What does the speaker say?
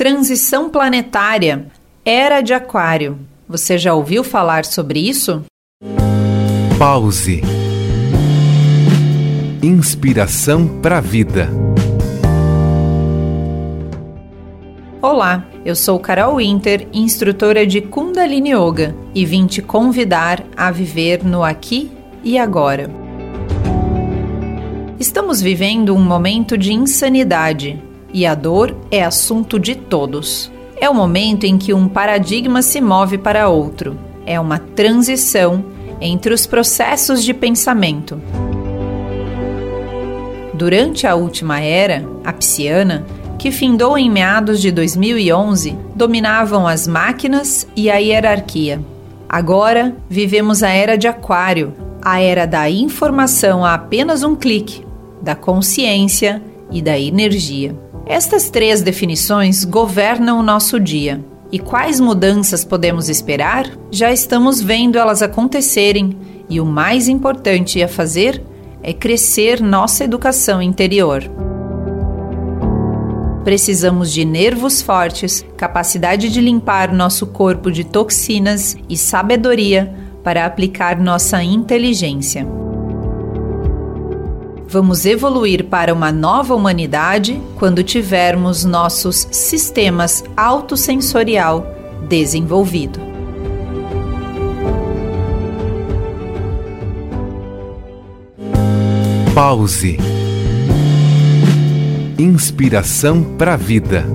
Transição planetária, era de Aquário. Você já ouviu falar sobre isso? Pause. Inspiração para a vida. Olá, eu sou Carol Winter, instrutora de Kundalini Yoga, e vim te convidar a viver no aqui e agora. Estamos vivendo um momento de insanidade e a dor é assunto de todos. É o momento em que um paradigma se move para outro. É uma transição entre os processos de pensamento. Durante a última era, a psiana, que findou em meados de 2011, dominavam as máquinas e a hierarquia. Agora vivemos a era de Aquário, a era da informação a apenas um clique, da consciência e da energia. Estas três definições governam o nosso dia. E quais mudanças podemos esperar? Já estamos vendo elas acontecerem, e o mais importante a fazer é crescer nossa educação interior. Precisamos de nervos fortes, capacidade de limpar nosso corpo de toxinas e sabedoria para aplicar nossa inteligência. Vamos evoluir para uma nova humanidade quando tivermos nossos sistemas autossensorial desenvolvido. Pause. Inspiração para a vida.